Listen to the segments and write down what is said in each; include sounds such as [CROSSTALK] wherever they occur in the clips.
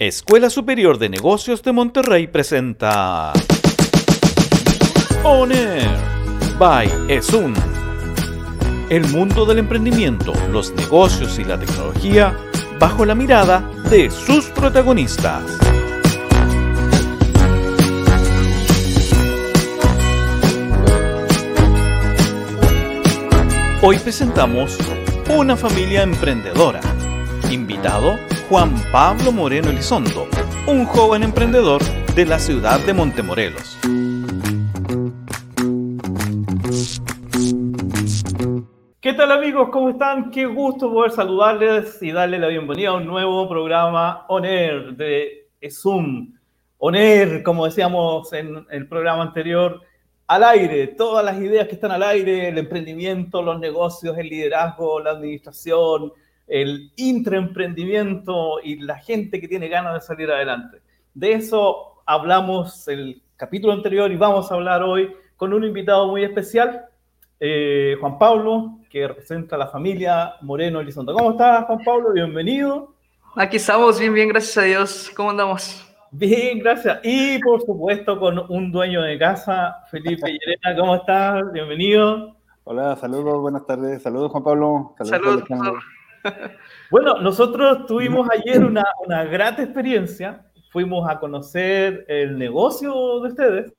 Escuela Superior de Negocios de Monterrey presenta ONER by ESUN. El mundo del emprendimiento, los negocios y la tecnología bajo la mirada de sus protagonistas. Hoy presentamos una familia emprendedora. Invitado Juan Pablo Moreno Elizondo, un joven emprendedor de la ciudad de Montemorelos. ¿Qué tal amigos? ¿Cómo están? Qué gusto poder saludarles y darles la bienvenida a un nuevo programa ONER de Zoom. ONER, como decíamos en el programa anterior, al aire, todas las ideas que están al aire, el emprendimiento, los negocios, el liderazgo, la administración, el intraemprendimiento y la gente que tiene ganas de salir adelante. De eso hablamos el capítulo anterior y vamos a hablar hoy con un invitado muy especial, eh, Juan Pablo, que representa a la familia Moreno Elizondo. ¿Cómo estás, Juan Pablo? Bienvenido. Aquí estamos, bien, bien, gracias a Dios. ¿Cómo andamos? Bien, gracias. Y por supuesto con un dueño de casa, Felipe Llerena. ¿Cómo estás? Bienvenido. Hola, saludos, buenas tardes. Saludos, Juan Pablo. Saludos. [LAUGHS] Bueno, nosotros tuvimos ayer una, una grata experiencia. Fuimos a conocer el negocio de ustedes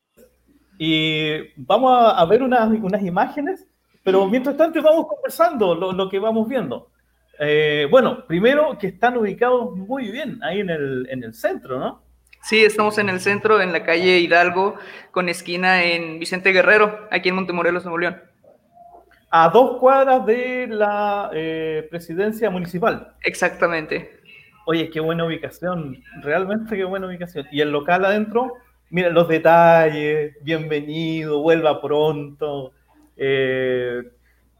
y vamos a, ver unas, unas, imágenes, pero mientras tanto vamos conversando lo, lo que vamos viendo. Eh, bueno, primero que están ubicados muy bien ahí en el, en el centro, ¿no? Sí, estamos en el centro, en la calle Hidalgo, con esquina en Vicente Guerrero, aquí en Montemorelos, Nuevo León a dos cuadras de la eh, presidencia municipal. Exactamente. Oye, qué buena ubicación, realmente qué buena ubicación. Y el local adentro, mira los detalles, bienvenido, vuelva pronto. Eh,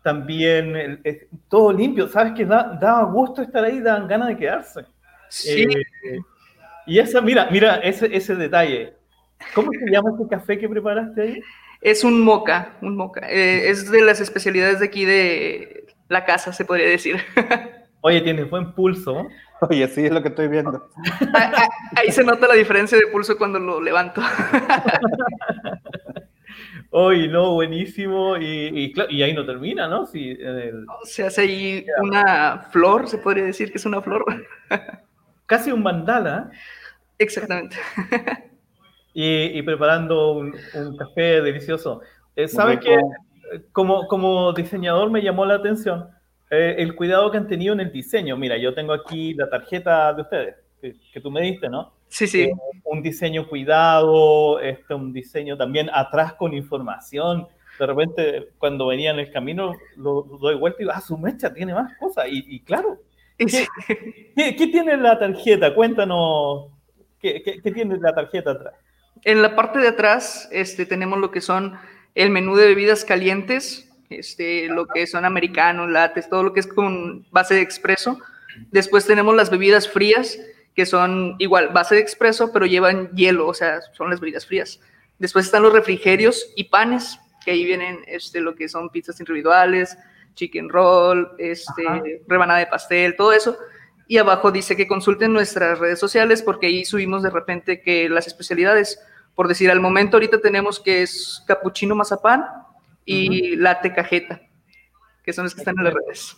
también todo limpio, sabes que da, gusto estar ahí, dan ganas de quedarse. Sí. Eh, y esa, mira, mira ese, ese detalle. ¿Cómo se llama ese café que preparaste ahí? Es un moca, un moca. Eh, es de las especialidades de aquí de la casa, se podría decir. [LAUGHS] Oye, tiene buen pulso. Oye, sí, es lo que estoy viendo. Ah, ah, ahí se nota la diferencia de pulso cuando lo levanto. [LAUGHS] Oye, no, buenísimo. Y, ahí no termina, ¿no? Si, Se hace ahí una flor, se podría decir que es una flor. [LAUGHS] Casi un mandala. Exactamente y, preparando un, café delicioso. Eh, ¿Sabes qué? Como, como diseñador me llamó la atención eh, el cuidado que han tenido en el diseño. Mira, yo tengo aquí la tarjeta de ustedes, que, tú me diste, ¿no? Sí, sí. Eh, un diseño cuidado, este, un diseño también atrás con información. De repente, cuando venía en el camino, lo, doy vuelta y digo, ah, su mecha tiene más cosas. Y, claro, ¿qué, ¿qué, tiene la tarjeta? Cuéntanos, ¿qué, qué tiene la tarjeta atrás? En la parte de atrás este, tenemos lo que son el menú de bebidas calientes, este, lo que son americanos, lates, todo lo que es con base de expreso. Después tenemos las bebidas frías, que son igual base de expreso, pero llevan hielo, o sea, son las bebidas frías. Después están los refrigerios y panes, que ahí vienen este, lo que son pizzas individuales, chicken roll, este, rebanada de pastel, todo eso y abajo dice que consulten nuestras redes sociales porque ahí subimos de repente que las especialidades, por decir, al momento ahorita tenemos que es capuchino mazapán y latte cajeta, que son los que están en las redes.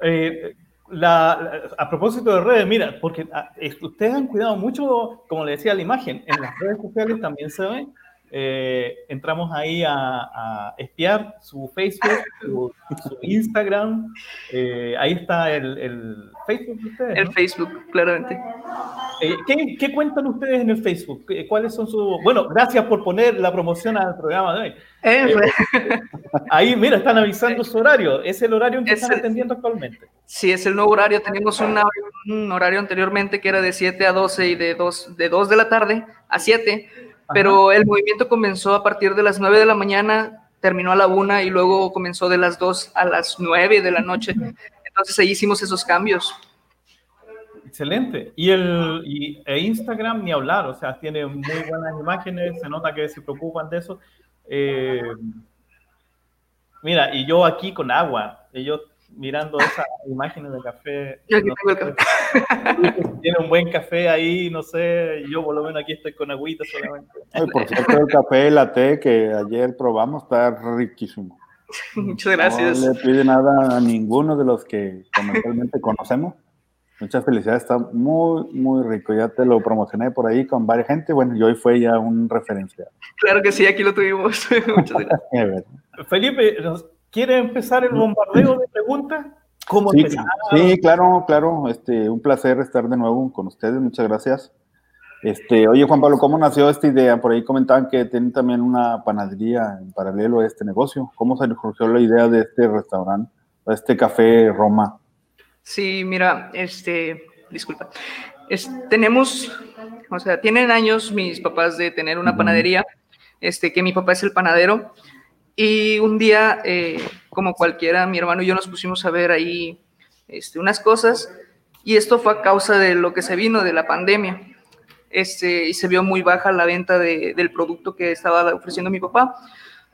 Eh, a propósito de redes, mira, porque ah, ustedes han cuidado mucho, como le decía la imagen, en las redes sociales también se ve eh, entramos ahí a, espiar su Facebook, su, Instagram. Eh, ahí está el, Facebook de ustedes. El Facebook, claramente. Eh, ¿qué, cuentan ustedes en el Facebook? ¿Cuáles son sus.? Bueno, gracias por poner la promoción al programa de hoy. [LAUGHS] ahí, mira, están avisando su horario. Es el horario en que están atendiendo actualmente. Sí, es el nuevo horario. Tenemos un horario anteriormente que era de 7 a 12 y de 2 de, 2 de la tarde a 7 pero el movimiento comenzó a partir de las 9 de la mañana, terminó a la 1 y luego comenzó de las 2 a las 9 de la noche. Entonces ahí hicimos esos cambios. Excelente. Y, el, e Instagram ni hablar, o sea, tiene muy buenas imágenes, se nota que se preocupan de eso. Eh, mira, y yo aquí con agua, ellos mirando [LAUGHS] esas imágenes de café. Yo aquí tengo el café. [LAUGHS] Tiene un buen café ahí, no sé, yo por lo menos aquí estoy con agüita solamente. Ay, por cierto, el café latte que ayer probamos está riquísimo. [LAUGHS] Muchas gracias. No le pide nada a ninguno de los que comercialmente conocemos. Muchas felicidades, está muy, muy rico. Ya te lo promocioné por ahí con varias gente. Bueno, y hoy fue ya un referencial. Claro que sí, aquí lo tuvimos. Muchas gracias. Felipe, ¿quiere empezar el bombardeo de preguntas? ¿Cómo Sí, empezar? sí, claro, claro. Este, un placer estar de nuevo con ustedes. Muchas gracias. Este, oye, Juan Pablo, ¿cómo nació esta idea? Por ahí comentaban que tienen también una panadería en paralelo a este negocio. ¿Cómo se les surgió la idea de este restaurante, de este café Roma? Sí, mira, este, disculpa. Es- tenemos, o sea, tienen años mis papás de tener una panadería, este, que mi papá es el panadero. Y un día, eh, como cualquiera, mi hermano y yo nos pusimos a ver ahí este, unas cosas. Y esto fue a causa de lo que se vino de la pandemia. Este, y se vio muy baja la venta de- del producto que estaba ofreciendo mi papá.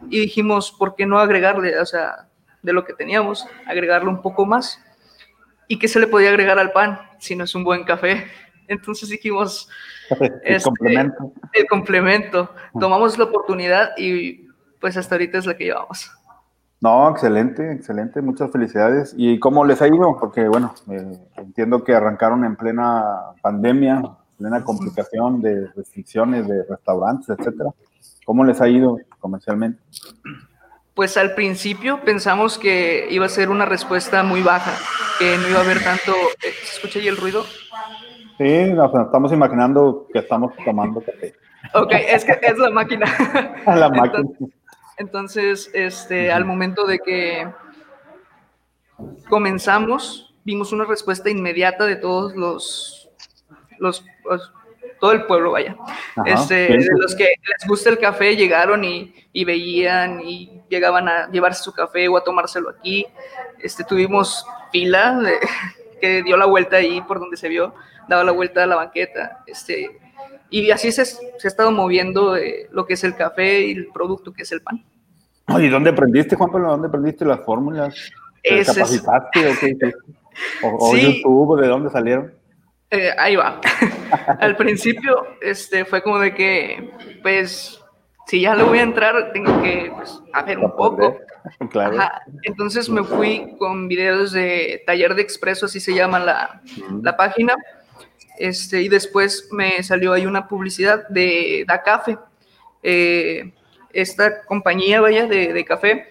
Y dijimos, ¿por qué no agregarle, o sea, de lo que teníamos, agregarle un poco más? ¿Y qué se le podía agregar al pan si no es un buen café? [LAUGHS] Entonces dijimos, [LAUGHS] El Este, complemento. el complemento. Tomamos la oportunidad y pues hasta ahorita es la que llevamos. No, excelente, excelente, muchas felicidades. ¿Y cómo les ha ido? Porque, bueno, eh, entiendo que arrancaron en plena pandemia, plena complicación de restricciones de restaurantes, etcétera. ¿Cómo les ha ido comercialmente? Pues al principio pensamos que iba a ser una respuesta muy baja, que no iba a haber tanto... eh, ¿Se escucha ahí el ruido? Sí, nos estamos imaginando que estamos tomando café. Ok, es que es la máquina. [LAUGHS] La máquina. Entonces, entonces, este, al momento de que comenzamos, vimos una respuesta inmediata de todos los, los, los- todo el pueblo, vaya. Ajá, Este, de los que les gusta el café llegaron y, y veían y llegaban a llevarse su café o a tomárselo aquí. Este, tuvimos fila de- [LAUGHS] que dio la vuelta ahí por donde se vio, daba la vuelta a la banqueta. Este, y así se, se ha estado moviendo eh, lo que es el café y el producto que es el pan. Oye, ¿dónde aprendiste, Juan Pablo? ¿Dónde aprendiste las fórmulas? ¿Te es- capacitaste o qué hiciste? ¿O, o Sí. YouTube? ¿De dónde salieron? Eh, ahí va. [LAUGHS] Al principio este, fue como de que, pues, si ya le voy a entrar, tengo que pues, a ver un poco. [LAUGHS] Claro. Ajá. Entonces me fui con videos de taller de expreso, así se llama la, Ujú. la página. Este, y después me salió ahí una publicidad de Da Café. Eh, esta compañía, vaya, de, de café,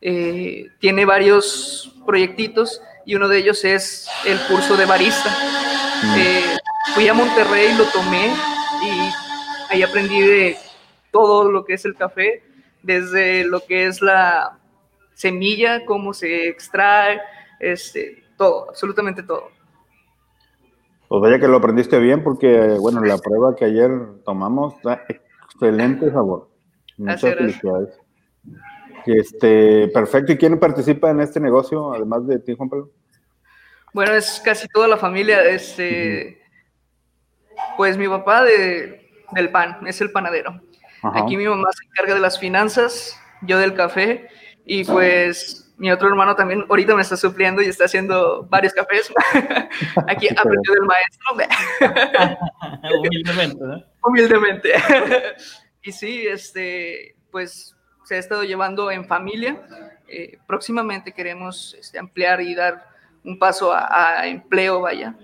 eh, tiene varios proyectitos y uno de ellos es el curso de barista. Eh, fui a Monterrey, lo tomé y ahí aprendí de todo lo que es el café, desde lo que es la semilla, cómo se extrae, este, todo, absolutamente todo. Pues vaya que lo aprendiste bien porque, bueno, la prueba que ayer tomamos da excelente sabor. Muchas felicidades. Este, perfecto. ¿Y quién participa en este negocio, además de ti, Juan Pablo? Bueno, es casi toda la familia, este, pues mi papá de, del pan, es el panadero. Ajá. Aquí mi mamá se encarga de las finanzas, yo del café, y pues mi otro hermano también ahorita me está supliendo y está haciendo varios cafés. [LAUGHS] Aquí aprendió del maestro, [LAUGHS] Humildemente, ¿no? [LAUGHS] humildemente. y sí, este, pues se ha estado llevando en familia. Eh, próximamente queremos este, ampliar y dar un paso a, a empleo, vaya,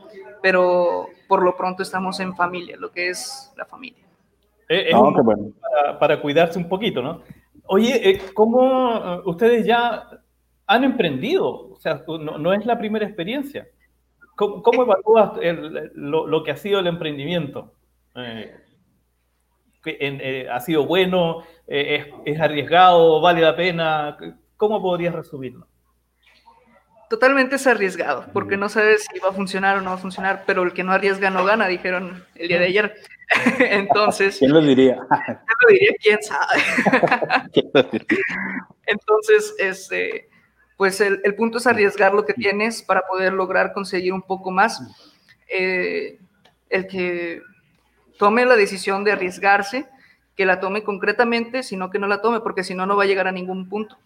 pero por lo pronto estamos en familia, lo que es la familia. Eh, es No, un bueno. para, para cuidarse un poquito, ¿no? Oye, eh, ¿cómo eh, ustedes ya han emprendido? O sea, no, no es la primera experiencia. ¿Cómo, cómo evalúas el- lo, lo que ha sido el emprendimiento? Eh, en- eh, ¿Ha sido bueno? Eh, es, ¿Es arriesgado? ¿Vale la pena? ¿Cómo podrías resumirlo? Totalmente es arriesgado, porque no sabes si va a funcionar o no va a funcionar, pero el que no arriesga no gana, dijeron el día de ayer. [LAUGHS] Entonces, ¿Quién lo diría? yo lo diría, quién sabe. [LAUGHS] ¿Quién lo diría? Entonces, este, pues el, el punto es arriesgar lo que tienes para poder lograr conseguir un poco más. Eh, el que tome la decisión de arriesgarse, que la tome concretamente, sino que no la tome, porque si no, no va a llegar a ningún punto.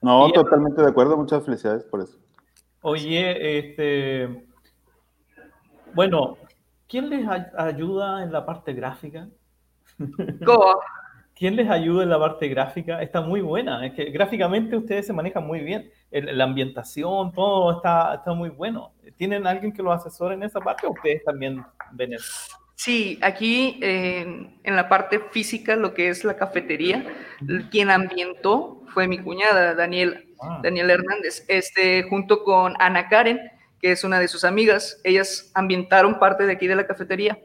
No, totalmente de acuerdo, muchas felicidades por eso. Oye, este, bueno, ¿quién les ayuda en la parte gráfica? ¿Cómo? [LAUGHS] ¿Quién les ayuda en la parte gráfica? Está muy buena, es que gráficamente ustedes se manejan muy bien, la ambientación, todo está, está muy bueno. ¿Tienen alguien que los asesore en esa parte o ustedes también ven eso? Sí, aquí en la parte física, lo que es la cafetería, quien ambientó fue mi cuñada, Daniel, ah. Daniel Hernández, este, junto con Ana Karen, que es una de sus amigas. Ellas ambientaron parte de aquí de la cafetería.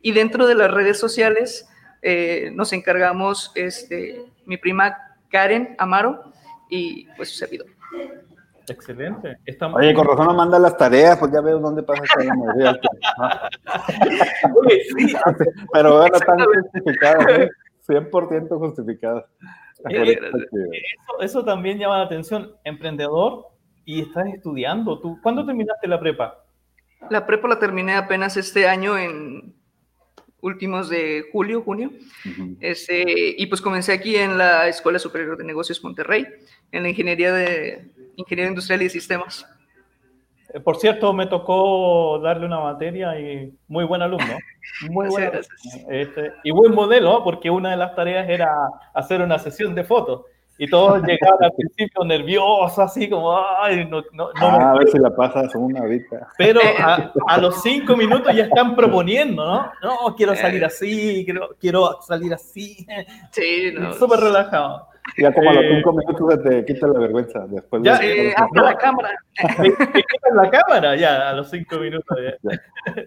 Y dentro de las redes sociales eh, nos encargamos este, mi prima Karen Amaro y pues su servidor. Excelente. Oye, con razón no manda las tareas, pues ya veo dónde pasa esa mayoría. [LAUGHS] sí. Pero bueno, están justificadas, 100% justificadas. Eso, eso, también llama la atención. Emprendedor y estás estudiando. ¿Tú, ¿Cuándo terminaste la prepa? La prepa la terminé apenas este año en últimos de julio, junio. este, y pues comencé aquí en la Escuela Superior de Negocios Monterrey, en la Ingeniería de Ingeniería Industrial y Sistemas. Eh, por cierto, me tocó darle una materia y muy buen alumno. [LAUGHS] Muy buen este, y buen modelo, porque una de las tareas era hacer una sesión de fotos. Y todos llegaban al principio nerviosos, así como, ay, no, no, ah, a ver si la pasas una ahorita. Pero a, a, los cinco minutos ya están proponiendo, ¿no? No, quiero salir así, quiero, quiero salir así. Sí, no. [LAUGHS] Súper relajado. Ya como a los cinco eh, minutos te quita la vergüenza. Después ya, de... Eh, hasta la cámara. Te, quitan la cámara ya a los cinco minutos. Ya,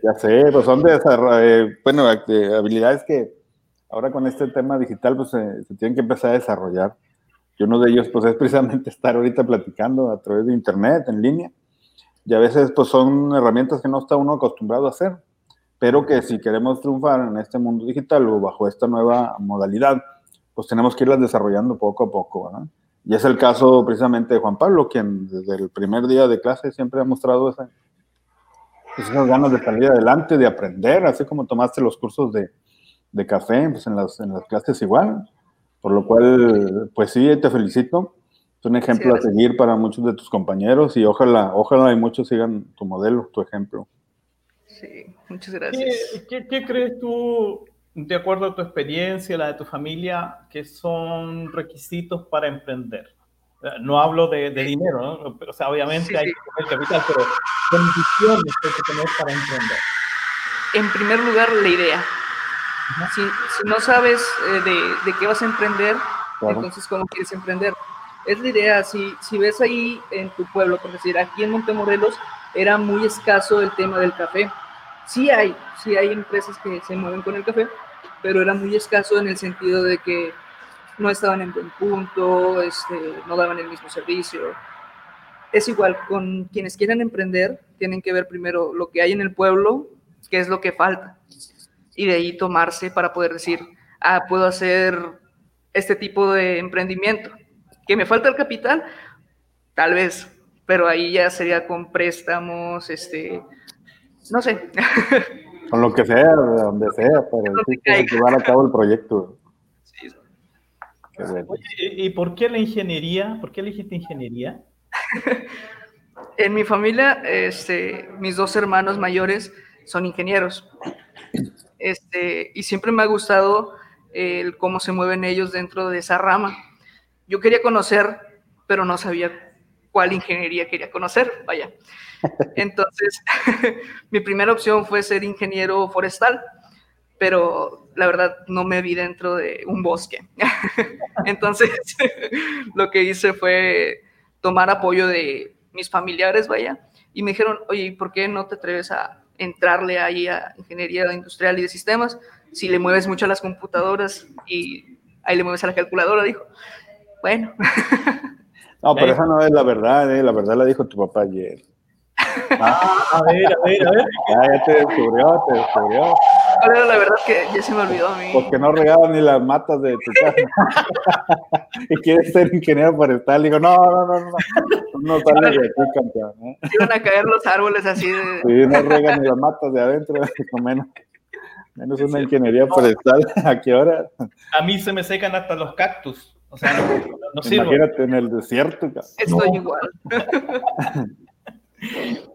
ya, sé, pues son de eh, bueno, habilidades que ahora con este tema digital pues se tienen que empezar a desarrollar. Y uno de ellos pues es precisamente [LAUGHS] estar ahorita platicando a través de internet, en línea. Y a veces pues son herramientas que no está uno acostumbrado a hacer, pero que si queremos triunfar en este mundo digital o bajo esta nueva modalidad, pues tenemos que irlas desarrollando poco a poco, ¿verdad? Y es el caso precisamente de Juan Pablo, quien desde el primer día de clase siempre ha mostrado esa, esas ganas de salir adelante, de aprender, así como tomaste los cursos de, de café, pues en las, en las clases igual. Por lo cual, pues sí, te felicito. Es un ejemplo a seguir para muchos de tus compañeros y ojalá, ojalá y muchos sigan tu modelo, tu ejemplo. Sí, muchas gracias. ¿Qué, qué crees tú de acuerdo a tu experiencia, la de tu familia, que son requisitos para emprender? No hablo de, dinero, ¿no? O sea, obviamente hay que tener capital, pero condiciones que hay que tener para emprender. En primer lugar, la idea. Si, no sabes eh, de, de, qué vas a emprender, entonces, ¿cómo quieres emprender? Es la idea, si, si ves ahí en tu pueblo, por decir, aquí en Montemorelos era muy escaso el tema del café. Sí hay, sí hay empresas que se mueven con el café, pero era muy escaso en el sentido de que no estaban en buen punto, este, no daban el mismo servicio. Es igual, con quienes quieran emprender, tienen que ver primero lo que hay en el pueblo, qué es lo que falta, y de ahí tomarse para poder decir, ah, puedo hacer este tipo de emprendimiento. ¿Que me falta el capital? Tal vez, pero ahí ya sería con préstamos, este, no sé. [LAUGHS] Con lo que sea, de donde sea, para llevar a cabo el proyecto. Sí. ¿Y por qué la ingeniería? ¿Por qué elegiste ingeniería? [LAUGHS] en mi familia, este, mis dos hermanos mayores son ingenieros. Este, y siempre me ha gustado el cómo se mueven ellos dentro de esa rama. Yo quería conocer, pero no sabía cuál ingeniería quería conocer, vaya. [LAUGHS] Entonces, [LAUGHS] mi primera opción fue ser ingeniero forestal, pero la verdad no me vi dentro de un bosque. [LAUGHS] Entonces, lo que hice fue tomar apoyo de mis familiares, vaya, y me dijeron, oye, ¿por qué no te atreves a entrarle ahí a ingeniería industrial y de sistemas? Si le mueves mucho a las computadoras y ahí le mueves a la calculadora, dijo. Bueno. [LAUGHS] No, pero esa no es la verdad, ¿eh? la verdad la dijo tu papá ayer. Ah, a ver, a ver, a ver. Ya, te descubrió, te descubrió. Pero la verdad que ya se me olvidó a mí. Porque no regaban ni las matas de tu casa. [LAUGHS] y quieres ser ingeniero forestal. Digo, no, no, no, no. No sale de aquí, campeón. ¿eh? [LAUGHS] Iban a caer los árboles así de. Sí, no regan ni las matas de adentro, menos. Menos una ingeniería forestal. [LAUGHS] ¿A qué hora? A mí se me secan hasta los cactus. O sea, no, sirve. Imagínate en el desierto. Estoy igual.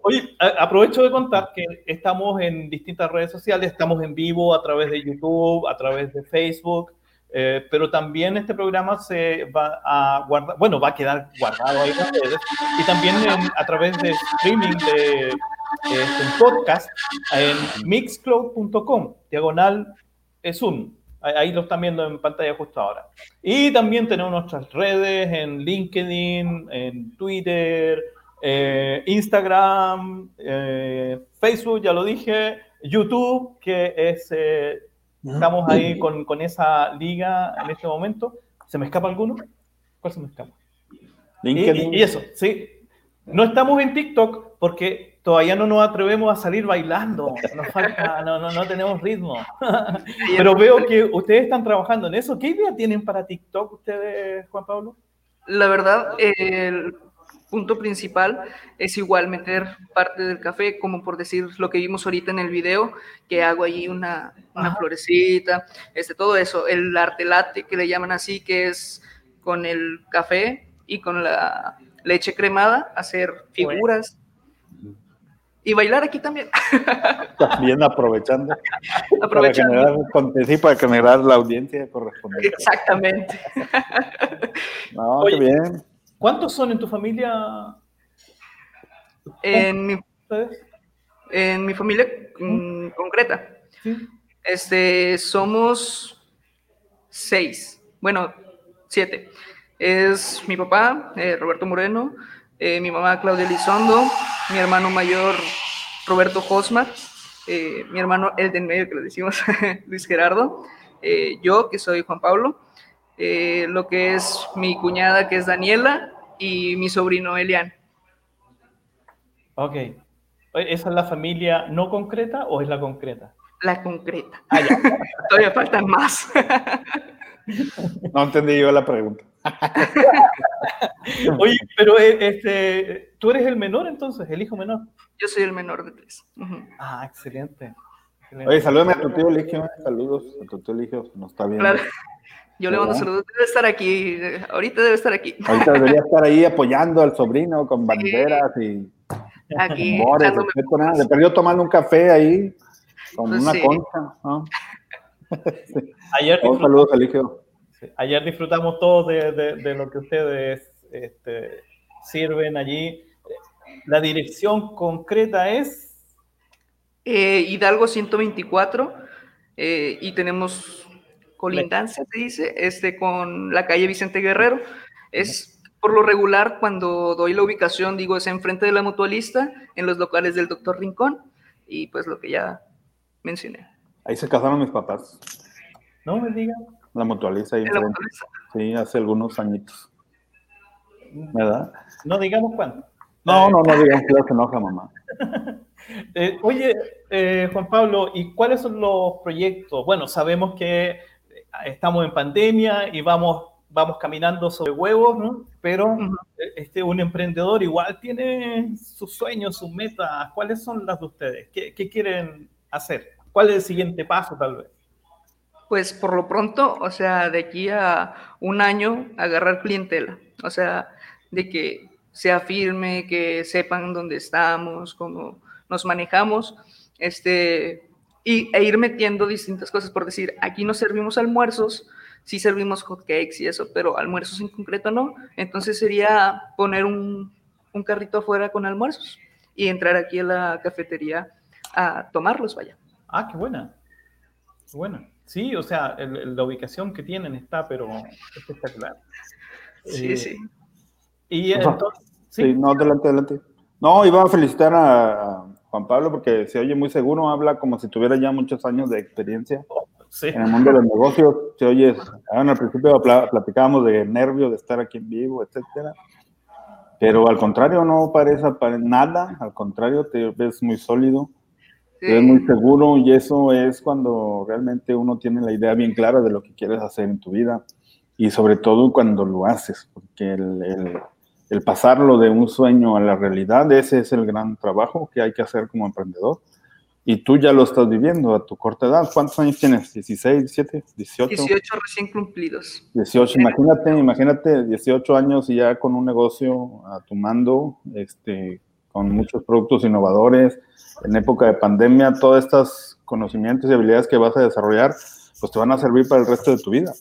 Oye, aprovecho de contar que estamos en distintas redes sociales, estamos en vivo a través de YouTube, a través de Facebook, eh, pero también este programa se va a guardar, bueno, va a quedar guardado ahí en redes, y también a través de streaming de este, podcast en mixcloud.com, diagonal un. Ahí lo están viendo en pantalla justo ahora. Y también tenemos nuestras redes en LinkedIn, en Twitter, eh, Instagram, eh, Facebook, ya lo dije, YouTube, que es, eh, estamos ahí con, con, esa liga en este momento. ¿Se me escapa alguno? ¿Cuál se me escapa? LinkedIn. Y, eso, sí. No estamos en TikTok porque todavía no nos atrevemos a salir bailando. Nos falta, no, no, no tenemos ritmo. [LAUGHS] Pero veo que ustedes están trabajando en eso. ¿Qué idea tienen para TikTok ustedes, Juan Pablo? La verdad, el punto principal es igual meter parte del café, como por decir lo que vimos ahorita en el video, que hago allí una, una florecita, este, todo eso, el arte latte que le llaman así, que es con el café y con la leche cremada, hacer figuras. Y bailar aquí también. [LAUGHS] También aprovechando. aprovechando. Para generar, sí, para generar la audiencia correspondiente. Exactamente. No, qué bien. ¿Cuántos son en tu familia? En mi, en mi familia mm, concreta. Este, somos seis. Bueno, siete. Es mi papá, eh, Roberto Moreno, eh, mi mamá Claudia Elizondo, mi hermano mayor Roberto Josmar, eh, mi hermano el de en medio que le decimos [LAUGHS] Luis Gerardo, yo que soy Juan Pablo, lo que es mi cuñada que es Daniela y mi sobrino Elian. Ok. ¿Esa es la familia no concreta o es la concreta? La concreta. Ah, [LAUGHS] Todavía faltan más. no entendí yo la pregunta. [LAUGHS] Oye, pero eh, este, tú eres el menor entonces, el hijo menor. Yo soy el menor de tres. Ah, excelente. Oye, salúdame a tu tío Eligio. Saludos a tu tío Eligio, nos está viendo. Claro. Yo le mando saludos, debe estar aquí, ahorita debe estar aquí. Ahorita debería [LAUGHS] estar ahí apoyando al sobrino con banderas y aquí, Le perdió tomando un café ahí con pues una concha. [LAUGHS] Ayer saludos, Eligio. Ayer disfrutamos todos de, de, lo que ustedes este, sirven allí. La dirección concreta es... Eh, Hidalgo 124 eh, y tenemos colindancia, se dice, este, con la calle Vicente Guerrero. Es por lo regular cuando doy la ubicación, digo, es enfrente de la mutualista, en los locales del doctor Rincón, y pues lo que ya mencioné. Ahí se casaron mis papás. No me digan. La mutualista ahí. Sí, hace algunos añitos. ¿Verdad? No digamos cuándo. No, no, no digamos que se enoja mamá. [LAUGHS] Eh, oye, eh, Juan Pablo, ¿y cuáles son los proyectos? Bueno, sabemos que estamos en pandemia y vamos, vamos caminando sobre huevos, ¿no? Pero este, un emprendedor igual tiene sus sueños, sus metas. ¿Cuáles son las de ustedes? ¿Qué, qué quieren hacer? ¿Cuál es el siguiente paso, tal vez? Pues por lo pronto, o sea, de aquí a un año, agarrar clientela. O sea, de que sea firme, que sepan dónde estamos, cómo nos manejamos. Este, y, e ir metiendo distintas cosas, por decir, aquí no servimos almuerzos, sí servimos hotcakes y eso, pero almuerzos en concreto no. Entonces sería poner un, un carrito afuera con almuerzos y entrar aquí a la cafetería a tomarlos, vaya. Ah, qué buena. Qué buena. Sí, o sea, la ubicación que tienen está, pero espectacular. Sí, eh, sí. Y entonces, ¿sí? no, adelante, adelante. No, iba a felicitar a, Juan Pablo, porque se oye muy seguro, habla como si tuviera ya muchos años de experiencia en el mundo de los negocios. Se oye, al principio platicábamos de nervios de estar aquí en vivo, etcétera. Pero al contrario, no parece nada, al contrario, te ves muy sólido, te ves muy seguro y eso es cuando realmente uno tiene la idea bien clara de lo que quieres hacer en tu vida y sobre todo cuando lo haces, porque el el pasarlo de un sueño a la realidad, ese es el gran trabajo que hay que hacer como emprendedor. y tú ya lo estás viviendo a tu corta edad. ¿Cuántos años tienes? ¿16, 17, 18? 18 recién cumplidos. 18, imagínate, imagínate 18 años y ya con un negocio a tu mando, este, con muchos productos innovadores, en época de pandemia, todos estos conocimientos y habilidades que vas a desarrollar, pues te van a servir para el resto de tu vida.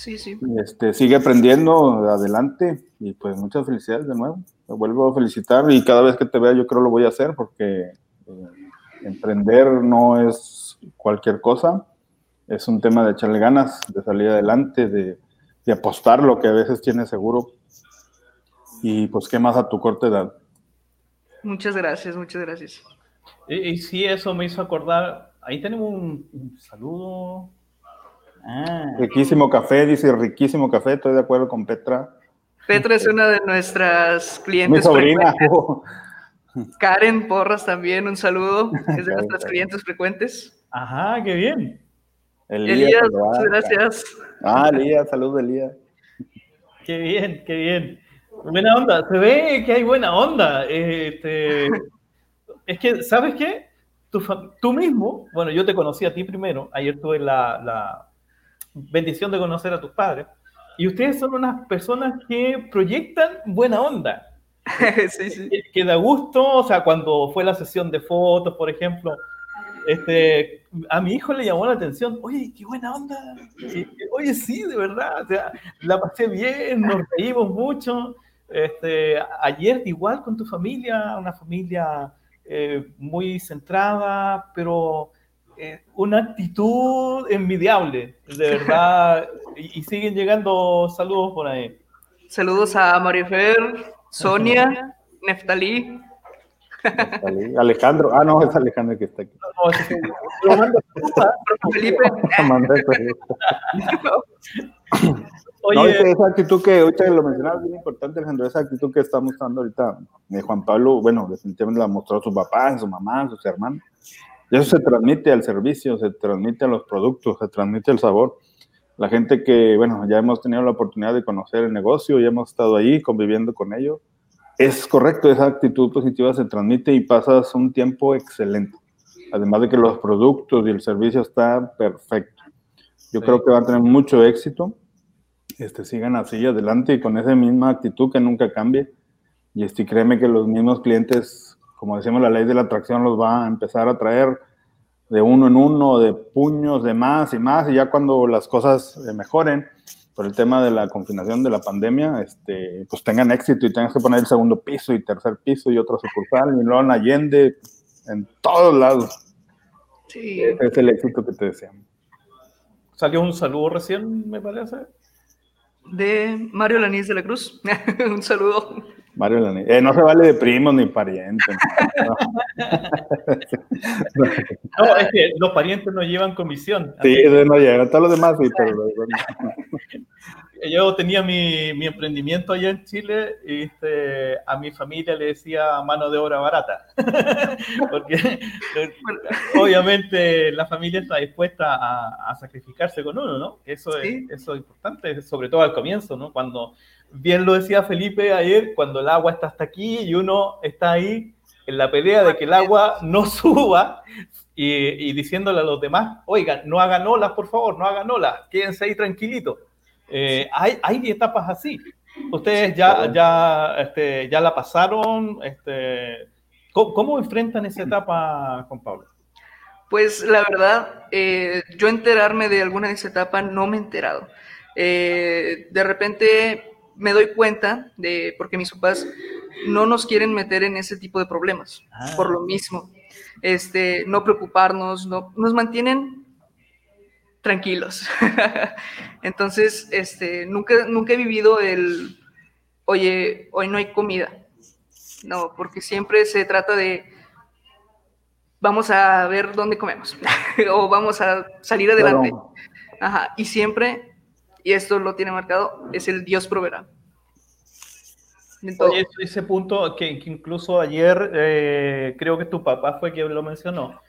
Sí, sí. Este, sigue aprendiendo, adelante, y pues muchas felicidades de nuevo. Te vuelvo a felicitar y cada vez que te vea yo creo lo voy a hacer porque... Eh, emprender no es cualquier cosa, es un tema de echarle ganas, de salir adelante, de, apostar lo que a veces tienes seguro. Y pues, ¿qué más a tu corta edad? Muchas gracias, muchas gracias. Y, sí, eso me hizo acordar, ahí tenemos un, saludo. Ah. Riquísimo café, dice riquísimo café, estoy de acuerdo con Petra. Petra es una de nuestras clientes. Mi sobrina. [LAUGHS] Karen Porras también, un saludo, es de nuestras clientes frecuentes. Ajá, qué bien. Elías, muchas gracias. Ah, Elías, saludos Elías. Qué bien, qué bien. Buena onda, se ve que hay buena onda. Este, es que, ¿sabes qué? Tú, mismo, bueno, yo te conocí a ti primero, ayer tuve la, la bendición de conocer a tus padres, y ustedes son unas personas que proyectan buena onda. [LAUGHS] sí, sí. Que, da gusto, o sea, cuando fue la sesión de fotos, por ejemplo, este, a mi hijo le llamó la atención, oye, qué buena onda, oye, sí, de verdad, o sea, la pasé bien, nos reímos mucho, este, ayer igual con tu familia, una familia eh, muy centrada, pero eh, una actitud envidiable, de verdad, y, y, siguen llegando saludos por ahí. Saludos a Marifer, Sonia, Neftalí. Alejandro, ah, no, es Alejandro que está aquí. No, Felipe. [LAUGHS] Oye, esa actitud que ahorita lo mencionabas, bien importante, Alejandro, esa actitud que está mostrando ahorita de Juan Pablo, bueno, definitivamente la mostró a su papá, a su mamá, a sus hermanos. Eso se transmite al servicio, se transmite a los productos, se transmite el sabor la gente que, bueno, ya hemos tenido la oportunidad de conocer el negocio, ya hemos estado ahí conviviendo con ellos. Es correcto, esa actitud positiva se transmite y pasas un tiempo excelente. Además de que los productos y el servicio están perfecto. Yo creo que van a tener mucho éxito. Este, sigan así adelante y con esa misma actitud que nunca cambie. Y este, créeme que los mismos clientes, como decimos, la ley de la atracción los va a empezar a traer de uno en uno, de puños, de más y más, y ya cuando las cosas eh, mejoren por el tema de la confinación de la pandemia, este, pues tengan éxito y tengas que poner el segundo piso y tercer piso y otro sucursal, y luego en Allende, en todos lados. Sí. es el éxito que te deseamos. Salió un saludo recién, me parece. De Mario Lanís de la Cruz. [LAUGHS] un saludo. Mario eh, no se vale de primos ni parientes. No. es que los parientes no llevan comisión. Sí, no llevan, todos los demás sí, pero... [LAUGHS] Yo tenía mi, mi, emprendimiento allá en Chile y este, a mi familia le decía mano de obra barata. [LAUGHS] Porque [LAUGHS] obviamente la familia está dispuesta a, a sacrificarse con uno, ¿no? Eso, es, eso es importante, sobre todo al comienzo, ¿no? Cuando bien lo decía Felipe ayer, cuando el agua está hasta aquí y uno está ahí en la pelea de que el agua no [LAUGHS] suba y, diciéndole a los demás, oigan, no hagan olas, por favor, no hagan olas, quédense ahí tranquilitos. Eh, hay, hay etapas así. Ustedes ya, ya, este, ya la pasaron. Este, ¿cómo, enfrentan esa etapa, Juan Pablo? Pues la verdad, eh, yo enterarme de alguna de esa etapa no me he enterado. Eh, de repente me doy cuenta de, porque mis papás no nos quieren meter en ese tipo de problemas, ah. por lo mismo. Este, no preocuparnos, no, nos mantienen tranquilos. [LAUGHS] Entonces, este, nunca, nunca he vivido el, oye, hoy no hay comida. No, porque siempre se trata de, vamos a ver dónde comemos, [LAUGHS] o vamos a salir adelante. Ajá, y siempre y esto lo tiene marcado, es el Dios proveerá. Oye, ese punto que, incluso ayer eh, creo que tu papá fue quien lo mencionó.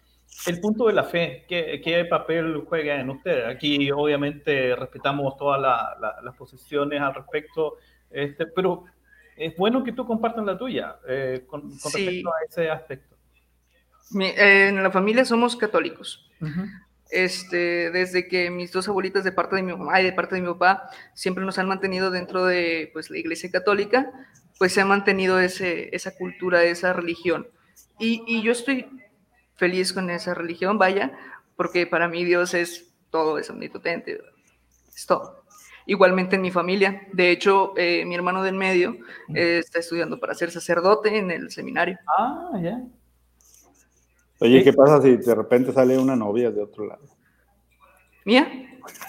El punto de la fe, ¿qué, qué papel juega en usted? Aquí obviamente respetamos todas las posiciones al respecto, este, pero es bueno que tú compartas la tuya eh, con, respecto a ese aspecto. en la familia somos católicos. Este, desde que mis dos abuelitas de parte de mi mamá y de parte de mi papá siempre nos han mantenido dentro de pues, la iglesia católica, pues se ha mantenido ese, esa cultura, esa religión. Y, y, yo estoy feliz con esa religión, vaya, porque para mí Dios es todo, es omnipotente, es todo. Igualmente en mi familia. De hecho, eh, mi hermano del medio eh, está estudiando para ser sacerdote en el seminario. Ah, ya. Oye, ¿qué pasa si de repente sale una novia de otro lado? ¿Mía?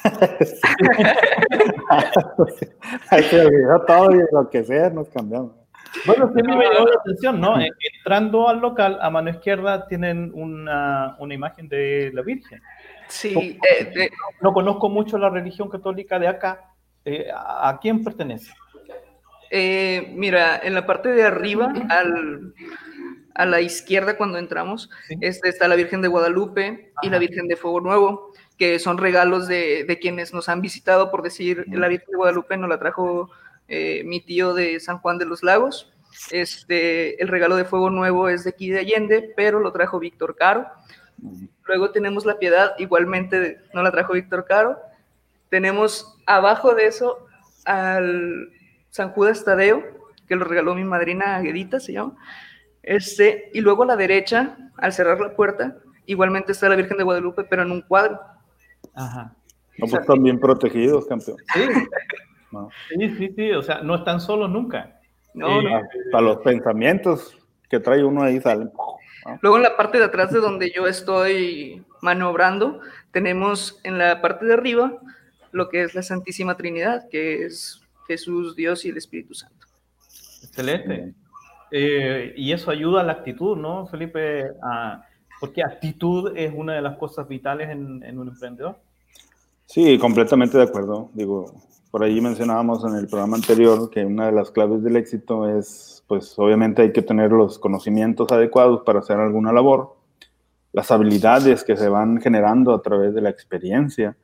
[LAUGHS] Hay que olvidar todo y lo que sea, nos cambiamos. Bueno, sí me llamó la atención, ¿no? Entrando al local, a mano izquierda tienen una, una imagen de la Virgen. Sí. Eh, no, conozco mucho la religión católica de acá. Eh, ¿A quién pertenece? Eh, mira, en la parte de arriba, al, a la izquierda cuando entramos, este, está la Virgen de Guadalupe y la Virgen de Fuego Nuevo, que son regalos de, de quienes nos han visitado, por decir, la Virgen de Guadalupe nos la trajo eh, mi tío de San Juan de los Lagos. Este, el regalo de Fuego Nuevo es de aquí de Allende, pero lo trajo Víctor Caro. Luego tenemos la Piedad, igualmente no la trajo Víctor Caro. Tenemos abajo de eso al San Judas Tadeo, que lo regaló mi madrina Aguedita, se llama. Este, y luego a la derecha, al cerrar la puerta, igualmente está la Virgen de Guadalupe, pero en un cuadro. Ajá. No, pues están bien protegidos, campeón. Sí. Sí, sí, sí, o sea, no están solos nunca. No, eh, Para los pensamientos que trae uno ahí salen. Luego en la parte de atrás de donde yo estoy maniobrando, tenemos en la parte de arriba lo que es la Santísima Trinidad, que es Jesús, Dios y el Espíritu Santo. Excelente. Eh, y eso ayuda a la actitud, ¿no, Felipe? porque actitud es una de las cosas vitales en, en, un emprendedor. Sí, completamente de acuerdo. Digo, por ahí mencionábamos en el programa anterior que una de las claves del éxito es, pues obviamente hay que tener los conocimientos adecuados para hacer alguna labor, las habilidades que se van generando a través de la experiencia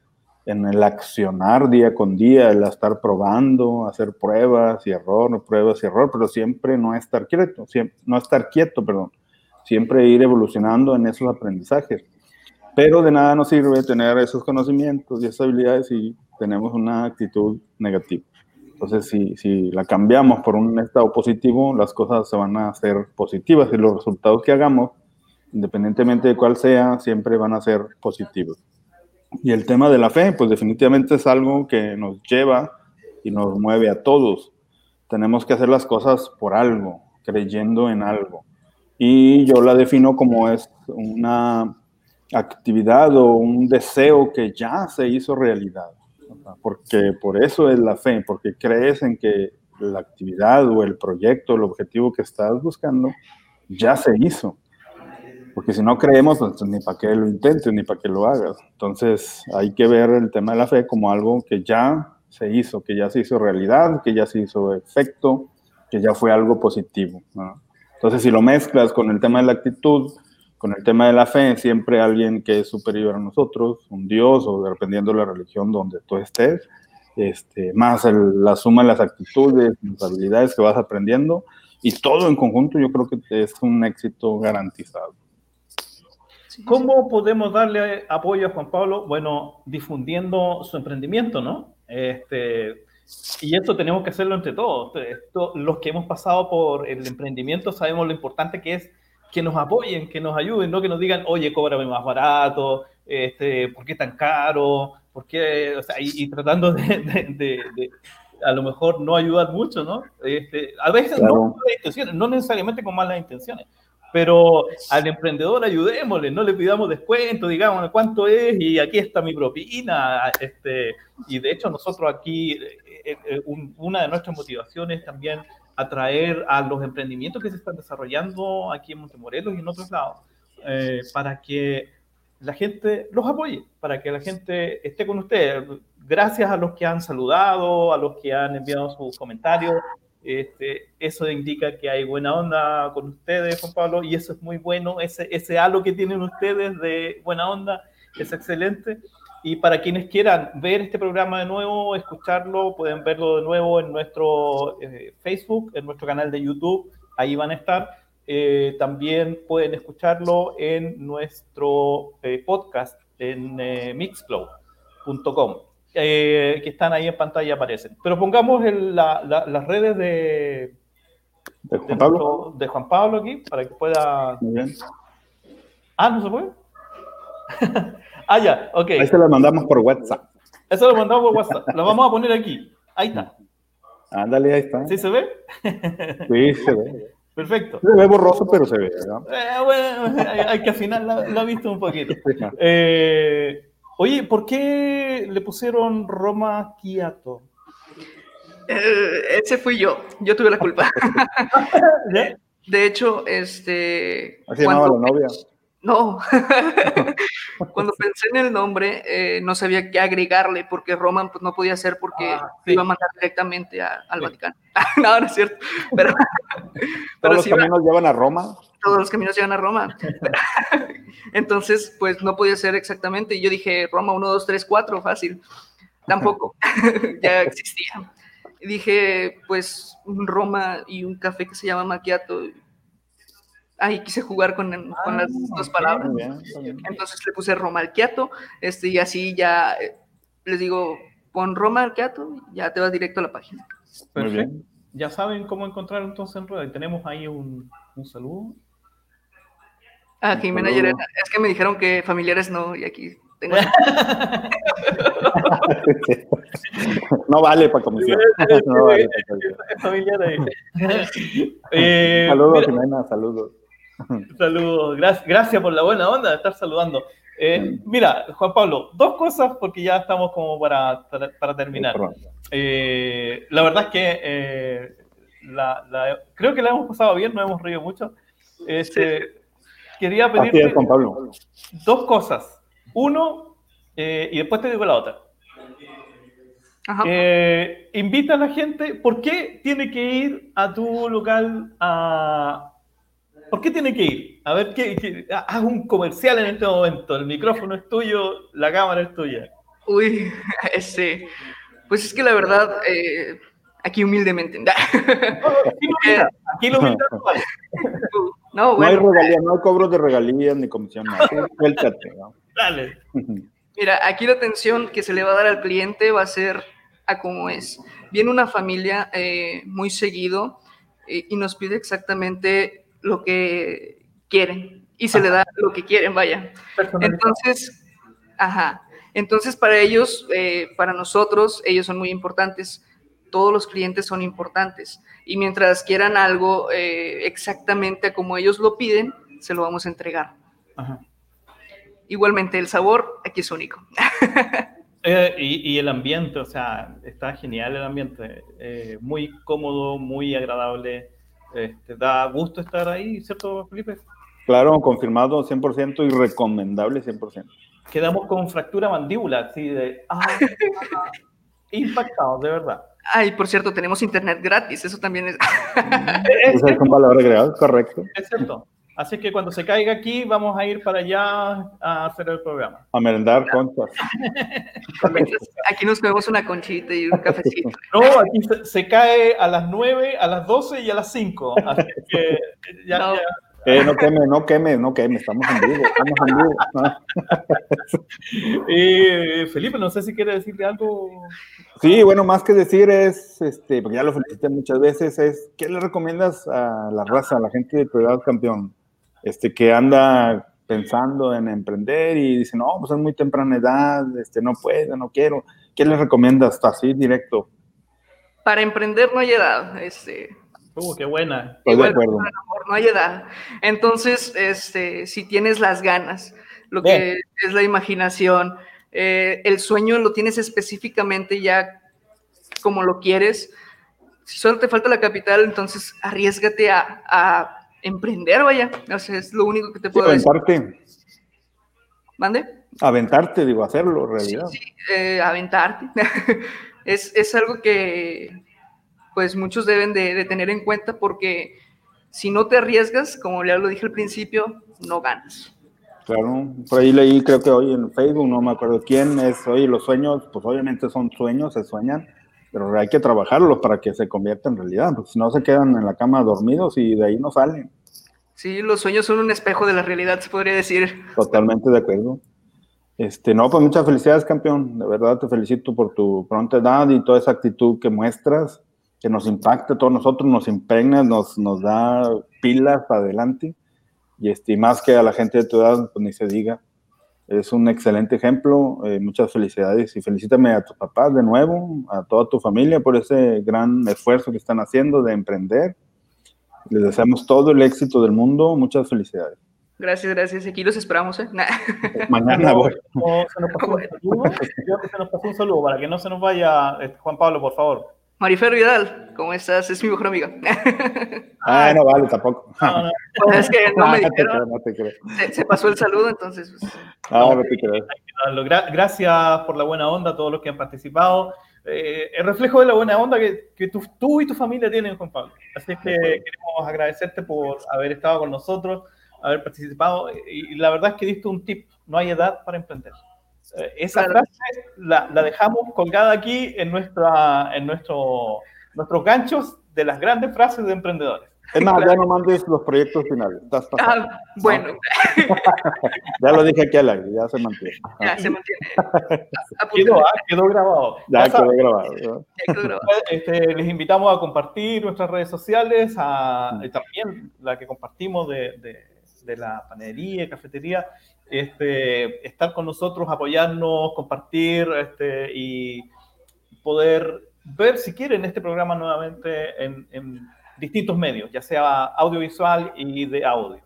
en el accionar día con día, el estar probando, hacer pruebas y error, pruebas y error, pero siempre no estar quieto, siempre, no estar quieto, perdón, siempre ir evolucionando en esos aprendizajes. Pero de nada nos sirve tener esos conocimientos y esas habilidades si tenemos una actitud negativa. Entonces, si, si la cambiamos por un estado positivo, las cosas se van a hacer positivas y los resultados que hagamos, independientemente de cuál sea, siempre van a ser positivos. Y el tema de la fe, pues definitivamente es algo que nos lleva y nos mueve a todos. Tenemos que hacer las cosas por algo, creyendo en algo. Y yo la defino como es una actividad o un deseo que ya se hizo realidad. Porque por eso es la fe, porque crees en que la actividad o el proyecto, el objetivo que estás buscando, ya se hizo porque si no creemos, pues ni para qué lo intentes, ni para qué lo hagas. Entonces hay que ver el tema de la fe como algo que ya se hizo, que ya se hizo realidad, que ya se hizo efecto, que ya fue algo positivo. Entonces si lo mezclas con el tema de la actitud, con el tema de la fe, siempre alguien que es superior a nosotros, un Dios o dependiendo de la religión donde tú estés, este, más la suma de las actitudes, las habilidades que vas aprendiendo y todo en conjunto, yo creo que es un éxito garantizado. ¿Cómo podemos darle apoyo a Juan Pablo? Bueno, difundiendo su emprendimiento, ¿no? Este, y esto tenemos que hacerlo entre todos. Esto, los que hemos pasado por el emprendimiento sabemos lo importante que es que nos apoyen, que nos ayuden, no que nos digan, oye, cóbrame más barato, este, ¿por qué tan caro? ¿Por qué? O sea, y, tratando de, a lo mejor no ayudar mucho, ¿no? Este, a veces no, no necesariamente con malas intenciones, pero al emprendedor ayudémosle, no le pidamos descuento, digamos cuánto es y aquí está mi propina. Este, y de hecho nosotros aquí, eh, eh, una de nuestras motivaciones también atraer a los emprendimientos que se están desarrollando aquí en Montemorelos y en otros lados, eh, para que la gente los apoye, para que la gente esté con ustedes. Gracias a los que han saludado, a los que han enviado sus comentarios, este, eso indica que hay buena onda con ustedes, Juan Pablo, y eso es muy bueno. Ese, ese halo que tienen ustedes de buena onda es excelente. Y para quienes quieran ver este programa de nuevo, escucharlo, pueden verlo de nuevo en nuestro eh, Facebook, en nuestro canal de YouTube. Ahí van a estar. eh, también pueden escucharlo en nuestro eh, podcast en mixcloud.com, que están ahí en pantalla, aparecen. Pero pongamos las redes de, de Juan, Pablo? de Juan Pablo aquí para que pueda... Muy bien. Ah, ¿no se puede? [LAUGHS] ah, ya, ok. Ahí se lo mandamos por WhatsApp. Eso lo mandamos por WhatsApp. Lo vamos a poner aquí. Ahí está. Ándale, ahí está. ¿Sí se ve? Sí, se ve. Perfecto. Se ve borroso, pero se ve. Eh, bueno, hay, que afinar, lo ha visto un poquito. Eh, oye, ¿por qué le pusieron Roma Kiato? Eh, ese fui yo. Yo tuve la culpa. [LAUGHS] De hecho, este. Así llamaba la novia. No. [LAUGHS] [LAUGHS] Cuando pensé en el nombre, eh, no sabía qué agregarle, porque Roman pues, no podía ser porque Ah, sí. iba a mandar directamente a- al Sí. Vaticano. [LAUGHS] no, no es cierto. Pero, Todos pero los sí, va- caminos llevan a Roma. todos los caminos llevan a Roma. Entonces, pues no podía ser exactamente. Y yo dije, Roma 1, 2, 3, 4, fácil. Tampoco, ya existía. Y dije, pues un Roma y un café que se llama Macchiato. Ahí quise jugar con, con las dos palabras. Bien, bien. Entonces le puse Roma Alquiato, este, y así ya eh, les digo, pon Roma Alquiato, ya te vas directo a la página. Muy Perfecto. bien. Ya saben cómo encontrar entonces en rueda. Tenemos ahí un, un saludo. Ah, Un Jimena saludo. Llerena, es que me dijeron que familiares no, y aquí tengo. [LAUGHS] [LAUGHS] No vale para comisión. [LAUGHS] No vale pa' comisión. Es familiar ahí. Eh, Saludos, mira, Jimena, saludos. [LAUGHS] Saludos, Gracias, gracias por la buena onda de estar saludando. Eh, mira, Juan Pablo, dos cosas porque ya estamos como para, para, terminar. Eh, la verdad es que eh, la- la- creo que la hemos pasado bien, nos hemos reído mucho. Este, Quería es, pedirte Juan Pablo. dos cosas. Uno, eh, y después te digo la otra. Ajá. Eh, invita a la gente, ¿por qué tiene que ir a tu local a... ¿Por qué tiene que ir? A ver, ¿qué, qué- haz un comercial en este momento. El micrófono es tuyo, la cámara es tuya. Uy, [LAUGHS] este, pues es que la verdad, eh, aquí humildemente. [LAUGHS] Aquí lo mira, aquí lo mira, vale. No, No hay bueno, regalías, no hay cobros de regalías ni. Tú Suéltate. ¿no? Dale. [LAUGHS] Mira, aquí la atención que se le va a dar al cliente va a ser a cómo es. Viene una familia eh, muy seguido eh, y nos pide exactamente lo que quieren y se le da lo que quieren, vaya. Entonces, ajá. Entonces, para ellos, eh, para nosotros, ellos son muy importantes. Todos los clientes son importantes. Y mientras quieran algo eh, exactamente como ellos lo piden, se lo vamos a entregar. Ajá. Igualmente, el sabor aquí es único. [LAUGHS] Eh, y, y el ambiente, o sea, está genial el ambiente. eh, muy cómodo, muy agradable. Este, da gusto estar ahí, ¿cierto, Felipe? Claro, confirmado 100% y recomendable 100%. Quedamos con fractura mandíbula, así de. ah, [LAUGHS] impactados, de verdad. Ay, por cierto, tenemos internet gratis, eso también es... Es, Esa es con palabra agregada, correcto. es cierto. Así que cuando se caiga aquí, vamos a ir para allá a hacer el programa. A merendar conchas. Aquí nos comemos una conchita y un cafecito. [LAUGHS] No, aquí se, se cae a las 9, a las 12 y a las 5. Así que ya, No. ya- Eh, no queme, no queme, no queme, estamos en vivo, estamos en vivo. [LAUGHS] Ah. Eh, Felipe, no sé si quiere decirle algo. Sí, bueno, más que decir es, este, porque ya lo felicité muchas veces, es, ¿qué le recomiendas a la raza, a la gente de tu edad, campeón? Este, que anda pensando en emprender y dice, no, pues es muy temprana edad, este, no puedo, no quiero. ¿Qué le recomiendas? Así, directo. Para emprender no hay edad, este, Uh, qué buena. Estoy de igual acuerdo. para el amor, no hay edad. Entonces, este, si tienes las ganas, lo que es la imaginación, eh, el sueño lo tienes específicamente ya como lo quieres. Si solo te falta la capital, entonces arriesgate a, a emprender, vaya. O sea, es lo único que te Sí, puedo decir. aventarte, ¿Mande? aventarte, digo, hacerlo, en Sí, realidad. sí, eh, aventarte. [LAUGHS] es, es algo que pues muchos deben de, de tener en cuenta porque si no te arriesgas, como ya lo dije al principio, no ganas. Claro, por ahí leí, creo que hoy en Facebook, no me acuerdo quién es, oye, los sueños, pues obviamente son sueños, se sueñan, pero hay que trabajarlos para que se convierta en realidad, porque si no se quedan en la cama dormidos y de ahí no salen. Sí, los sueños son un espejo de la realidad, se podría decir. Totalmente de acuerdo. Este, no, pues muchas felicidades, campeón. De verdad te felicito por tu pronta edad y toda esa actitud que muestras, que nos impacta a todos nosotros, nos impregna, nos, nos da pilas para adelante. Y este, más que a la gente de tu edad, pues ni se diga. Es un excelente ejemplo. Eh, muchas felicidades y felicítame a tus papás de nuevo, a toda tu familia por ese gran esfuerzo que están haciendo de emprender les deseamos todo el éxito del mundo. Muchas felicidades. Gracias, gracias. Aquí los esperamos, ¿eh? [LAUGHS] Mañana voy. se, nos pasó un saludo. se nos pasó un saludo para que no se nos vaya. Este, Juan Pablo, por favor. Marifer Vidal, ¿cómo estás? Es mi mejor amiga. [LAUGHS] Ah, no vale, tampoco. No, no. Pues es que no me dijeron. No te creo, no te creo. Se, se, pasó el saludo, entonces. Pues, ah, no te creo. Gracias por la buena onda a todos los que han participado. Eh, el reflejo de la buena onda que, que tú, tú, y tu familia tienen, Juan Pablo. Así que queremos agradecerte por haber estado con nosotros, haber participado. Y, la verdad es que diste un tip, no hay edad para emprender. Esa frase la, la, dejamos colgada aquí en, nuestra, en nuestro, nuestros ganchos de las grandes frases de emprendedores. Es más, [LAUGHS] ya no mandes los proyectos finales. Ah, bueno. [LAUGHS] ya lo dije aquí al aire, ya se mantiene. Ya se mantiene. [LAUGHS] quedó, ah, quedó, grabado. Ya, quedó grabado. Ya quedó grabado. Este, les invitamos a compartir nuestras redes sociales, a, mm. también la que compartimos de, de, de la panadería, cafetería. Este, estar con nosotros, apoyarnos, compartir este, y poder ver si quieren este programa nuevamente en, en distintos medios, ya sea audiovisual y de audio.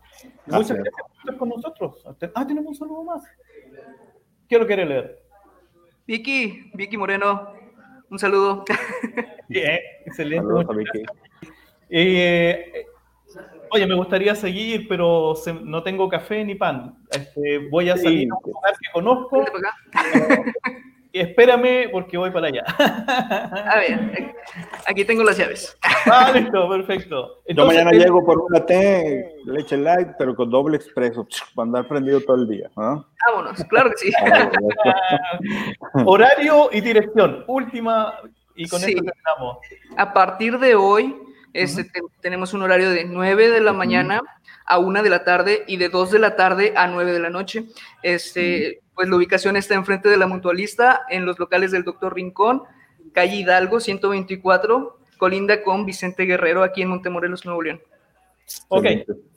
Muchas gracias por estar con nosotros. Ah, tenemos un saludo más. ¿Quién lo quiere leer? Vicky, Vicky Moreno, un saludo. Bien, excelente. Eh, oye, me gustaría seguir, pero no tengo café ni pan. Este, voy a salir a un lugar que conozco. espérame porque voy para allá. [LAUGHS] A ver, aquí tengo las llaves. Ah, listo, perfecto. Yo mañana llego por una té, leche light, pero con doble expreso, para andar prendido todo el día. Vámonos, claro que sí. [LAUGHS] Horario y dirección, última, y con esto terminamos. A partir de hoy, este, tenemos un horario de 9 de la mañana a 1 de la tarde y de 2 de la tarde a 9 de la noche. Este, pues la ubicación está enfrente de la mutualista, en los locales del Doctor Rincón, calle Hidalgo 124, colinda con Vicente Guerrero, aquí en Montemorelos, Nuevo León. Ok,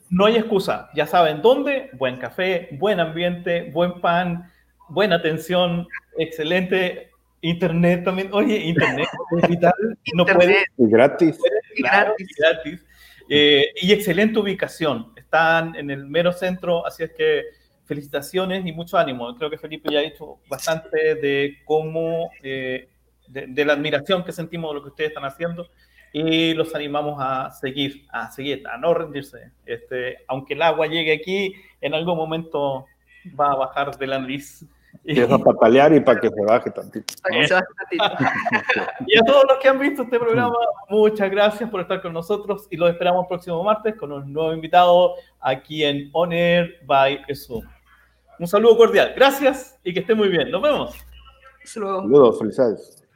no hay excusa, ya saben dónde, buen café, buen ambiente, buen pan, buena atención, excelente internet también. Oye, internet [LAUGHS] no puede. Y gratis. Y gratis. Y, gratis. Eh, y excelente ubicación. Están en el mero centro, así es que felicitaciones y mucho ánimo. Creo que Felipe ya ha dicho bastante de cómo, eh, de, la admiración que sentimos de lo que ustedes están haciendo y los animamos a seguir, a seguir, a no rendirse. Este, aunque el agua llegue aquí, en algún momento va a bajar de la nariz. Y a patalear y para que se baje tantito. [LAUGHS] y a todos los que han visto este programa, muchas gracias por estar con nosotros y los esperamos el próximo martes con un nuevo invitado aquí en On Air by Zoom. Un saludo cordial. Gracias y que esté muy bien. Nos vemos. Saludos, felicidades.